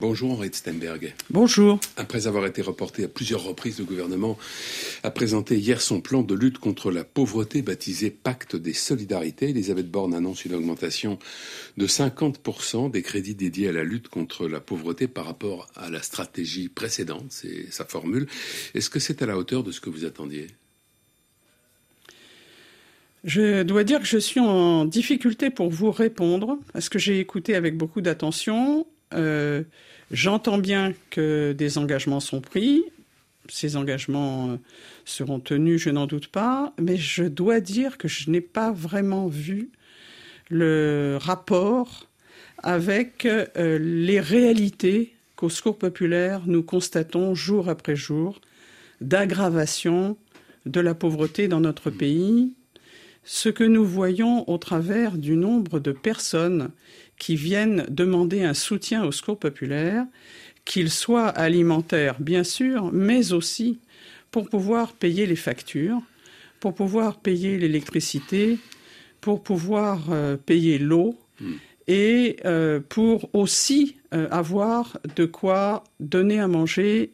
Bonjour Henri Stenberg. Bonjour. Après avoir été reporté à plusieurs reprises, le gouvernement a présenté hier son plan de lutte contre la pauvreté baptisé Pacte des solidarités. Elisabeth Borne annonce une augmentation de 50% des crédits dédiés à la lutte contre la pauvreté par rapport à la stratégie précédente, c'est sa formule. Est-ce que c'est à la hauteur de ce que vous attendiez? Je dois dire que je suis en difficulté pour vous répondre, parce que j'ai écouté avec beaucoup d'attention. Euh, J'entends bien que des engagements sont pris. Ces engagements euh, seront tenus, je n'en doute pas, mais je dois dire que je n'ai pas vraiment vu le rapport avec euh, les réalités qu'au Secours populaire nous constatons jour après jour d'aggravation de la pauvreté dans notre pays, ce que nous voyons au travers du nombre de personnes qui viennent demander un soutien au secours populaire, qu'il soit alimentaire, bien sûr, mais aussi pour pouvoir payer les factures, pour pouvoir payer l'électricité, pour pouvoir euh, payer l'eau hmm. et euh, pour aussi euh, avoir de quoi donner à manger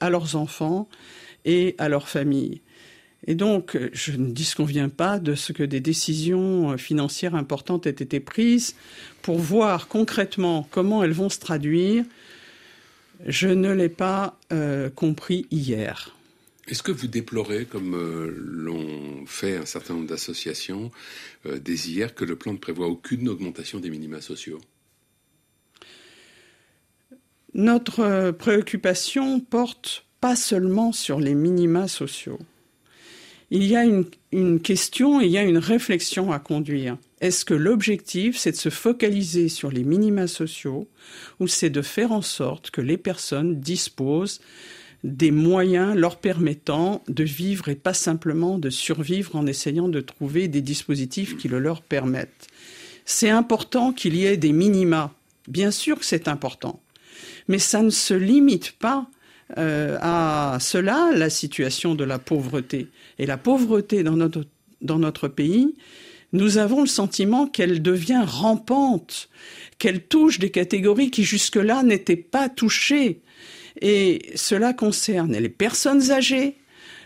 à leurs enfants et à leurs familles. Et donc, je ne disconviens pas de ce que des décisions financières importantes aient été prises pour voir concrètement comment elles vont se traduire. Je ne l'ai pas euh, compris hier. Est-ce que vous déplorez, comme euh, l'ont fait un certain nombre d'associations euh, dès hier, que le plan ne prévoit aucune augmentation des minima sociaux? Notre préoccupation porte pas seulement sur les minima sociaux il y a une, question, il y a une réflexion à conduire. Est-ce que l'objectif, c'est de se focaliser sur les minima sociaux ou c'est de faire en sorte que les personnes disposent des moyens leur permettant de vivre et pas simplement de survivre en essayant de trouver des dispositifs qui le leur permettent? C'est important qu'il y ait des minima. Bien sûr que c'est important. Mais ça ne se limite pas euh, à cela la situation de la pauvreté. Et la pauvreté dans notre, dans notre pays, nous avons le sentiment qu'elle devient rampante, qu'elle touche des catégories qui jusque-là n'étaient pas touchées. Et cela concerne les personnes âgées,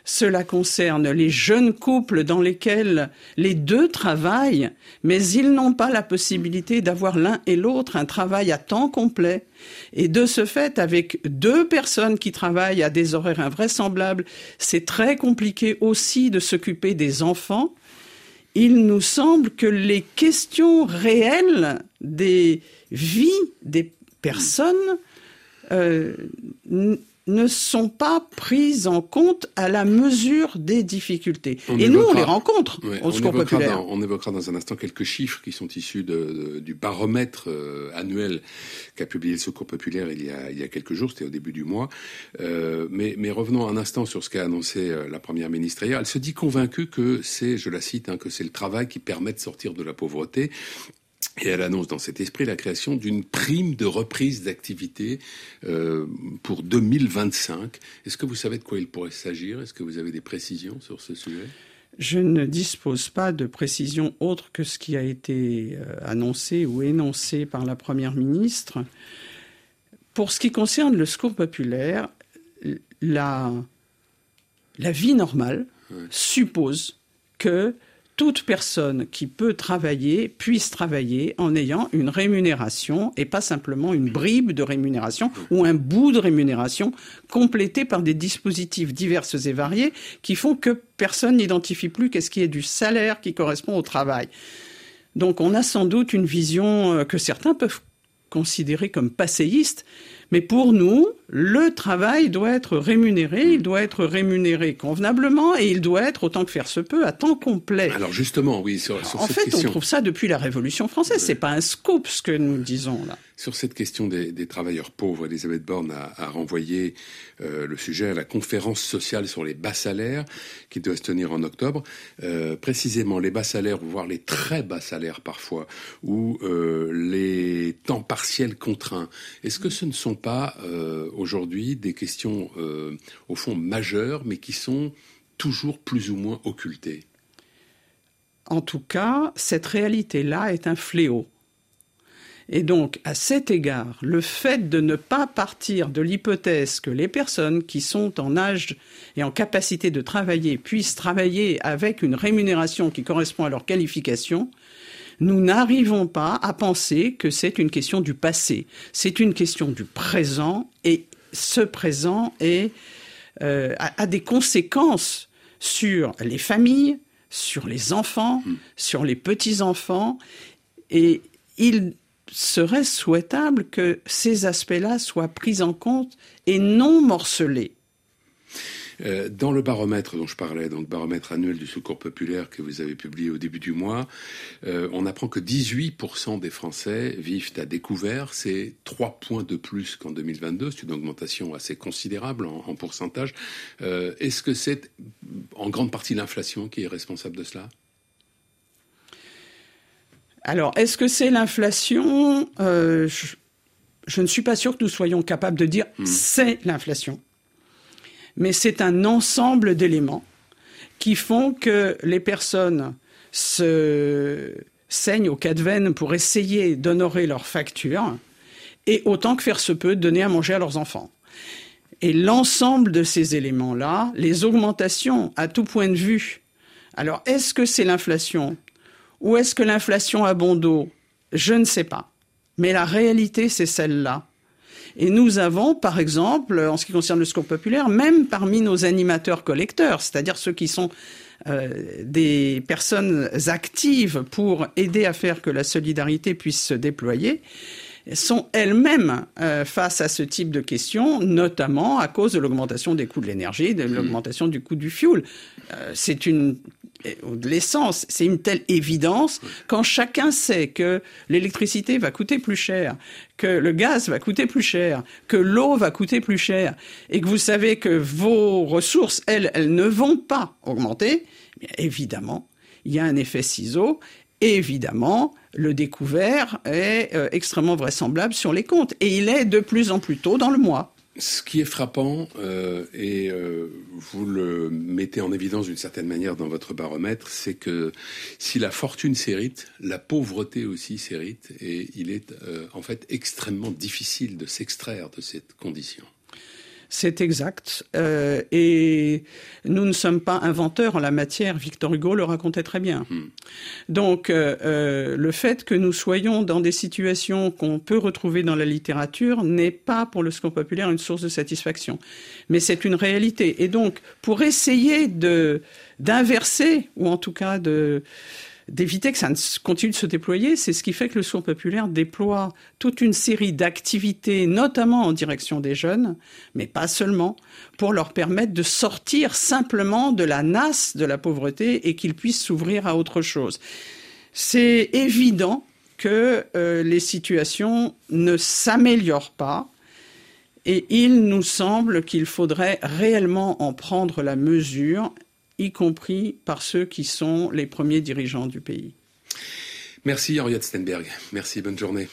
cela concerne les jeunes couples dans lesquels les deux travaillent, mais ils n'ont pas la possibilité d'avoir l'un et l'autre un travail à temps complet. Et de ce fait, avec deux personnes qui travaillent à des horaires invraisemblables, c'est très compliqué aussi de s'occuper des enfants. Il nous semble que les questions réelles des vies des personnes euh, ne sont pas prises en compte à la mesure des difficultés. et nous, on les rencontre au Secours populaire. on évoquera dans un instant quelques chiffres qui sont issus de, du baromètre euh, annuel qu'a publié le Secours populaire il y a, il y a quelques jours, c'était au début du mois. Euh, mais, mais, revenons un instant sur ce qu'a annoncé euh, la Première ministre hier. Elle se dit convaincue que c'est, je la cite, hein, que c'est le travail qui permet de sortir de la pauvreté et elle annonce dans cet esprit la création d'une prime de reprise d'activité euh, pour 2025. Est-ce que vous savez de quoi il pourrait s'agir? Est-ce que vous avez des précisions sur ce sujet? Je ne dispose pas de précisions autres que ce qui a été euh, annoncé ou énoncé par la Première ministre. Pour ce qui concerne le secours populaire, la, la vie normale suppose que toute personne qui peut travailler puisse travailler en ayant une rémunération et pas simplement une bribe de rémunération ou un bout de rémunération complété par des dispositifs divers et variés qui font que personne n'identifie plus qu'est-ce qui est du salaire qui correspond au travail. Donc on a sans doute une vision euh, que certains peuvent considérer comme passéiste, mais pour nous, le travail doit être rémunéré, il doit être rémunéré convenablement et il doit être, autant que faire se peut, à temps complet. Alors justement, oui, sur, sur en fait, on trouve ça depuis la Révolution française. C'est pas un scoop ce que nous disons là. Sur cette question des, travailleurs pauvres, Elisabeth Borne a, renvoyé euh, le sujet à la conférence sociale sur les bas salaires qui doit se tenir en octobre. Euh, précisément, les bas salaires, voire les très bas salaires parfois, ou euh, les temps partiels contraints. Est-ce que ce ne sont pas aujourd'hui des questions au fond majeures, mais qui sont toujours plus ou moins occultées? En tout cas, cette réalité-là est un fléau Et donc, à cet égard, le fait de ne pas partir de l'hypothèse que les personnes qui sont en âge et en capacité de travailler puissent travailler avec une rémunération qui correspond à leur qualification, nous n'arrivons pas à penser que c'est une question du passé. C'est une question du présent et ce présent est, euh, a, des conséquences sur les familles, sur les enfants, mm. sur les petits-enfants. Et il serait souhaitable que ces aspects-là soient pris en compte et non morcelés. Euh, dans le baromètre dont je parlais, donc baromètre annuel du secours populaire que vous avez publié au début du mois, euh, on apprend que 18% des Français vivent à découvert. C'est 3 points de plus qu'en 2022. C'est une augmentation assez considérable en, pourcentage. Euh, est-ce que c'est en grande partie l'inflation qui est responsable de cela? Alors, est-ce que c'est l'inflation? Je, ne suis pas sûr que nous soyons capables de dire hmm. c'est l'inflation mais c'est un ensemble d'éléments qui font que les personnes se saignent au cas de veine pour essayer d'honorer leurs factures et autant que faire se peut donner à manger à leurs enfants. Et l'ensemble de ces éléments-là, les augmentations à tout point de vue. Alors, est-ce que c'est l'inflation? Ou est-ce que l'inflation a bon dos? Je ne sais pas. Mais la réalité, c'est celle-là. Et nous avons, par exemple, en ce qui concerne le secours populaire, même parmi nos animateurs collecteurs, c'est-à-dire ceux qui sont euh, des personnes actives pour aider à faire que la solidarité puisse se déployer, sont elles-mêmes euh, face à ce type de questions, notamment à cause de l'augmentation des coûts de l'énergie, de mmh. l'augmentation du coût du fuel. Euh, c'est une de l'essence, c'est une telle évidence quand chacun sait que l'électricité va coûter plus cher, que le gaz va coûter plus cher, que l'eau va coûter plus cher, et que vous savez que vos ressources, elles, elles ne vont pas augmenter, évidemment, il y a un effet ciseau, et évidemment, le découvert est euh, extrêmement vraisemblable sur les comptes, et il est de plus en plus tôt dans le mois. Ce qui est frappant, euh, et euh, vous le mettez en évidence d'une certaine manière dans votre baromètre, c'est que si la fortune s'hérite, la pauvreté aussi s'hérite, et il est euh, en fait extrêmement difficile de s'extraire de cette condition. C'est exact. Euh, et nous ne sommes pas inventeurs en la matière. Victor Hugo le racontait très bien. Hmm. Donc, euh, euh, le fait que nous soyons dans des situations qu'on peut retrouver dans la littérature n'est pas pour le secours populaire une source de satisfaction. Mais c'est une réalité. Et donc, pour essayer de d'inverser, ou en tout cas de d'éviter que ça ne continue de se déployer. C'est ce qui fait que le Secours populaire déploie toute une série d'activités, notamment en direction des jeunes, mais pas seulement, pour leur permettre de sortir simplement de la nasse de la pauvreté et qu'ils puissent s'ouvrir à autre chose. C'est évident que euh, les situations ne s'améliorent pas. Et il nous semble qu'il faudrait réellement en prendre la mesure y compris par ceux qui sont les premiers dirigeants du pays. Merci Henriette Stenberg. Merci, bonne journée.